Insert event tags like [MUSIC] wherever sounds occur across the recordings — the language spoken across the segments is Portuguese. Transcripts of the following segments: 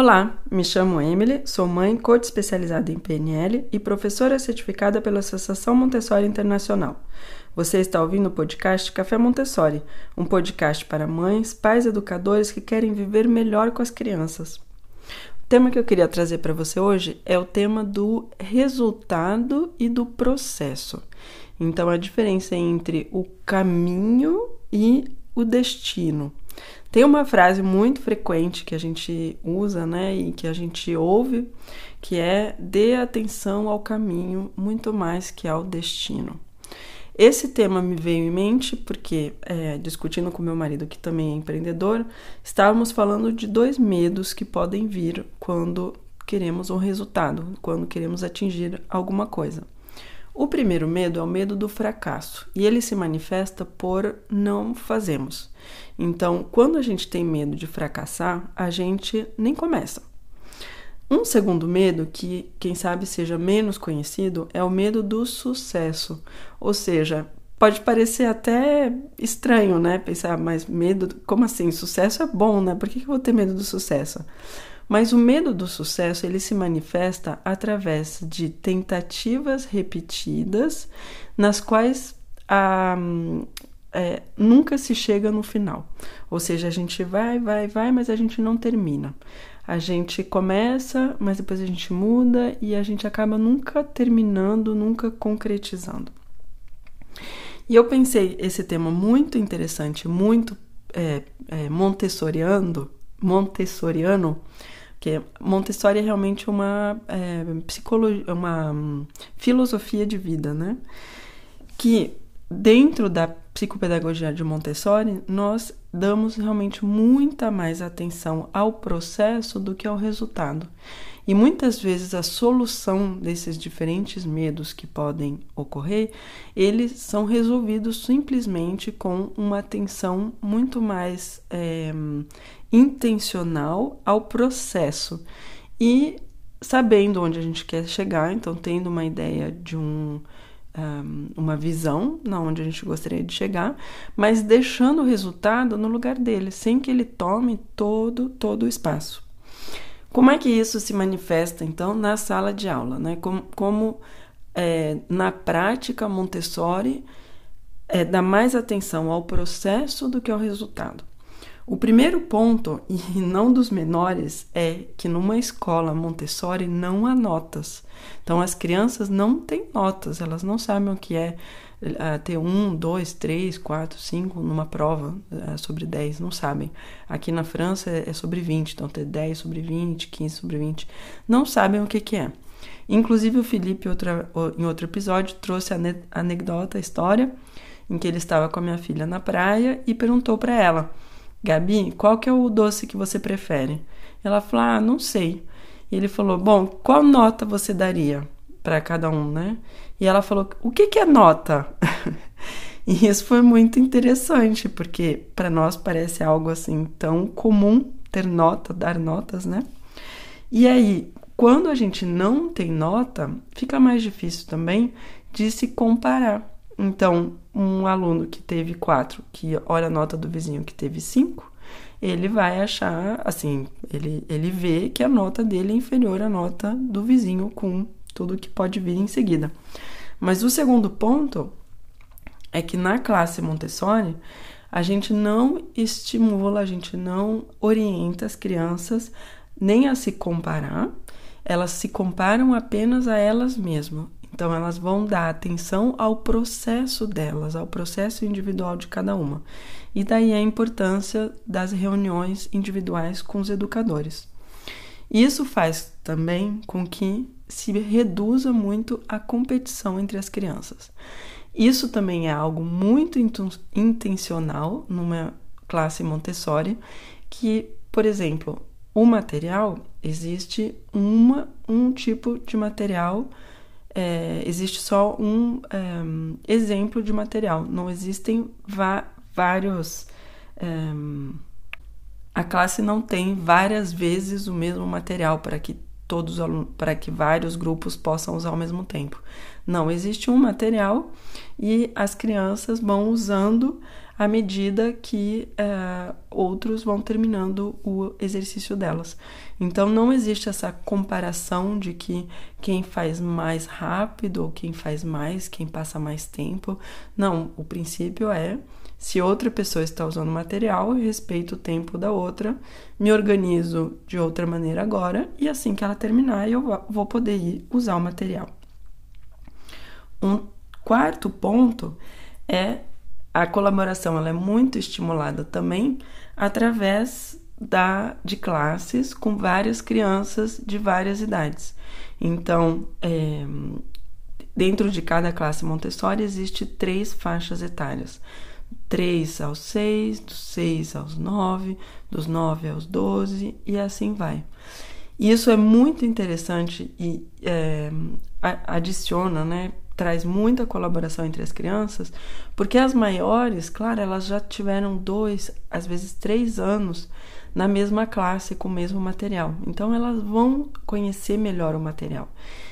Olá, me chamo Emily, sou mãe, coach especializada em PNL e professora certificada pela Associação Montessori Internacional. Você está ouvindo o podcast Café Montessori, um podcast para mães, pais educadores que querem viver melhor com as crianças. O tema que eu queria trazer para você hoje é o tema do resultado e do processo. Então, a diferença entre o caminho e o destino. Tem uma frase muito frequente que a gente usa, né, e que a gente ouve, que é dê atenção ao caminho muito mais que ao destino. Esse tema me veio em mente porque, é, discutindo com meu marido, que também é empreendedor, estávamos falando de dois medos que podem vir quando queremos um resultado, quando queremos atingir alguma coisa. O primeiro medo é o medo do fracasso e ele se manifesta por não fazemos. Então, quando a gente tem medo de fracassar, a gente nem começa. Um segundo medo, que quem sabe seja menos conhecido, é o medo do sucesso. Ou seja, pode parecer até estranho, né? Pensar, mas medo, como assim? Sucesso é bom, né? Por que eu vou ter medo do sucesso? Mas o medo do sucesso ele se manifesta através de tentativas repetidas, nas quais a, é, nunca se chega no final. Ou seja, a gente vai, vai, vai, mas a gente não termina. A gente começa, mas depois a gente muda e a gente acaba nunca terminando, nunca concretizando. E eu pensei esse tema muito interessante, muito é, é, montessoriano, montessoriano, porque Montessori é realmente uma é, psicologia, uma um, filosofia de vida, né? Que dentro da psicopedagogia de Montessori, nós damos realmente muita mais atenção ao processo do que ao resultado. E muitas vezes a solução desses diferentes medos que podem ocorrer, eles são resolvidos simplesmente com uma atenção muito mais é, intencional ao processo e sabendo onde a gente quer chegar, então tendo uma ideia de um, um, uma visão na onde a gente gostaria de chegar, mas deixando o resultado no lugar dele, sem que ele tome todo todo o espaço. Como é que isso se manifesta então na sala de aula, né? Como, como é, na prática Montessori é, dá mais atenção ao processo do que ao resultado. O primeiro ponto, [LAUGHS] e não dos menores, é que numa escola Montessori não há notas. Então as crianças não têm notas, elas não sabem o que é uh, ter um, dois, três, quatro, cinco numa prova uh, sobre 10, não sabem. Aqui na França é, é sobre 20, então ter 10 sobre 20, 15 sobre 20, não sabem o que, que é. Inclusive o Felipe, outra, em outro episódio, trouxe a anedota, a história, em que ele estava com a minha filha na praia e perguntou para ela Gabi, qual que é o doce que você prefere? Ela falou, ah, não sei. E ele falou, bom, qual nota você daria para cada um, né? E ela falou, o que, que é nota? [LAUGHS] e isso foi muito interessante, porque para nós parece algo assim tão comum ter nota, dar notas, né? E aí, quando a gente não tem nota, fica mais difícil também de se comparar. Então, um aluno que teve quatro, que olha a nota do vizinho que teve cinco, ele vai achar, assim, ele, ele vê que a nota dele é inferior à nota do vizinho com tudo que pode vir em seguida. Mas o segundo ponto é que na classe Montessori, a gente não estimula, a gente não orienta as crianças nem a se comparar, elas se comparam apenas a elas mesmas. Então, elas vão dar atenção ao processo delas, ao processo individual de cada uma. E daí a importância das reuniões individuais com os educadores. Isso faz também com que se reduza muito a competição entre as crianças. Isso também é algo muito intencional numa classe Montessori, que, por exemplo, o material existe uma, um tipo de material é, existe só um é, exemplo de material, não existem vários. É, a classe não tem várias vezes o mesmo material para que todos para que vários grupos possam usar ao mesmo tempo. Não existe um material e as crianças vão usando à medida que uh, outros vão terminando o exercício delas. Então não existe essa comparação de que quem faz mais rápido ou quem faz mais, quem passa mais tempo. Não, o princípio é se outra pessoa está usando material, eu respeito o tempo da outra, me organizo de outra maneira agora e assim que ela terminar eu vou poder ir usar o material. Um quarto ponto é a colaboração, ela é muito estimulada também através da de classes com várias crianças de várias idades. Então, é, dentro de cada classe Montessori existe três faixas etárias. 3 aos 6, dos 6 aos 9, dos 9 aos 12 e assim vai. Isso é muito interessante e é, adiciona, né, traz muita colaboração entre as crianças, porque as maiores, claro, elas já tiveram dois, às vezes três anos na mesma classe com o mesmo material. Então elas vão conhecer melhor o material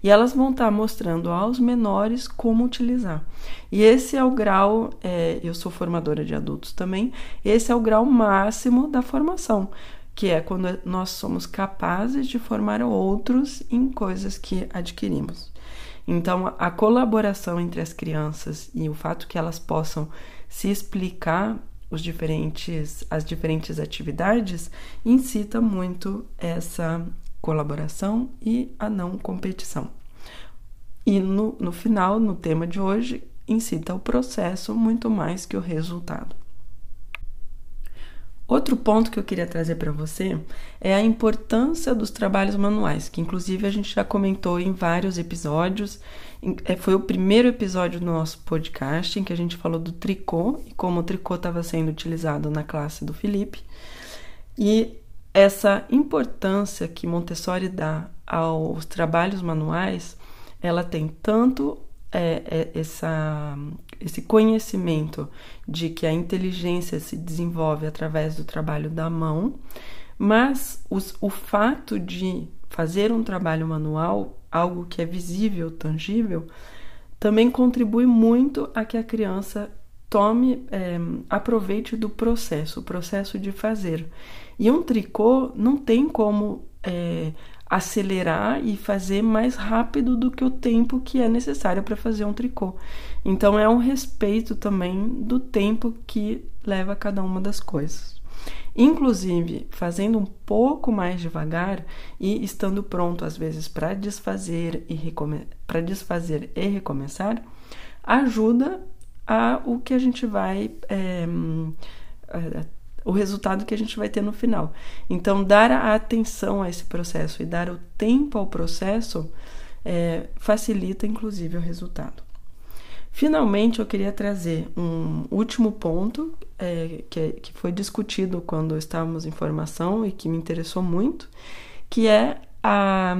e elas vão estar mostrando aos menores como utilizar. E esse é o grau, é, eu sou formadora de adultos também, esse é o grau máximo da formação, que é quando nós somos capazes de formar outros em coisas que adquirimos. Então, a colaboração entre as crianças e o fato que elas possam se explicar os diferentes, as diferentes atividades incita muito essa colaboração e a não competição. E no, no final, no tema de hoje, incita o processo muito mais que o resultado. Outro ponto que eu queria trazer para você é a importância dos trabalhos manuais, que inclusive a gente já comentou em vários episódios. É, foi o primeiro episódio do nosso podcast em que a gente falou do tricô e como o tricô estava sendo utilizado na classe do Felipe. E essa importância que Montessori dá aos trabalhos manuais, ela tem tanto é, é, essa, esse conhecimento de que a inteligência se desenvolve através do trabalho da mão, mas os, o fato de fazer um trabalho manual, algo que é visível, tangível, também contribui muito a que a criança tome, é, aproveite do processo, o processo de fazer. E um tricô não tem como é, acelerar e fazer mais rápido do que o tempo que é necessário para fazer um tricô. Então é um respeito também do tempo que leva cada uma das coisas. Inclusive, fazendo um pouco mais devagar e estando pronto às vezes para desfazer e para desfazer e recomeçar, ajuda a o que a gente vai é, o resultado que a gente vai ter no final. Então, dar a atenção a esse processo e dar o tempo ao processo é, facilita, inclusive, o resultado. Finalmente, eu queria trazer um último ponto é, que, que foi discutido quando estávamos em formação e que me interessou muito, que é a,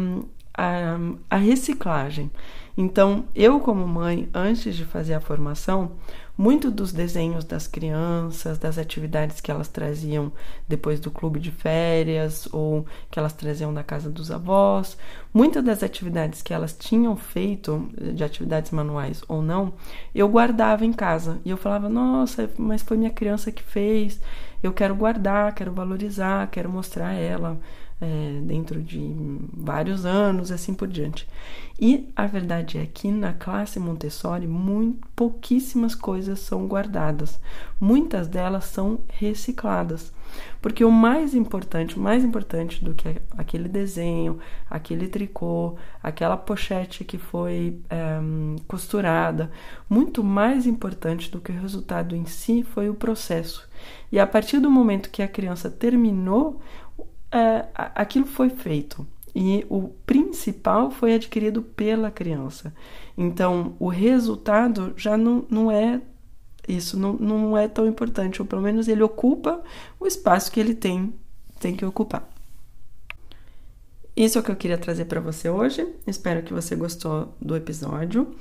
a, a reciclagem. Então, eu, como mãe, antes de fazer a formação, muito dos desenhos das crianças, das atividades que elas traziam depois do clube de férias ou que elas traziam da casa dos avós, muitas das atividades que elas tinham feito, de atividades manuais ou não, eu guardava em casa. E eu falava: nossa, mas foi minha criança que fez, eu quero guardar, quero valorizar, quero mostrar ela é, dentro de vários anos, assim por diante. E a verdade é que na classe Montessori, muito, pouquíssimas coisas são guardadas, muitas delas são recicladas. Porque o mais importante, mais importante do que aquele desenho, aquele tricô, aquela pochete que foi é, costurada, muito mais importante do que o resultado em si foi o processo. E a partir do momento que a criança terminou é, aquilo foi feito e o principal foi adquirido pela criança. Então, o resultado já não, não é isso, não, não é tão importante, ou pelo menos ele ocupa o espaço que ele tem, tem que ocupar. Isso é o que eu queria trazer para você hoje. Espero que você gostou do episódio.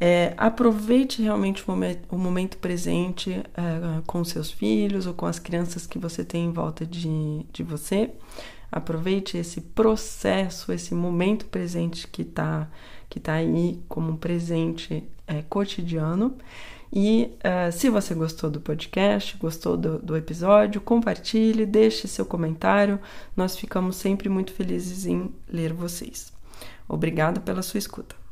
É, aproveite realmente o momento, o momento presente é, com seus filhos ou com as crianças que você tem em volta de, de você. Aproveite esse processo, esse momento presente que está que tá aí como um presente é, cotidiano. E uh, se você gostou do podcast, gostou do, do episódio, compartilhe, deixe seu comentário. Nós ficamos sempre muito felizes em ler vocês. Obrigada pela sua escuta.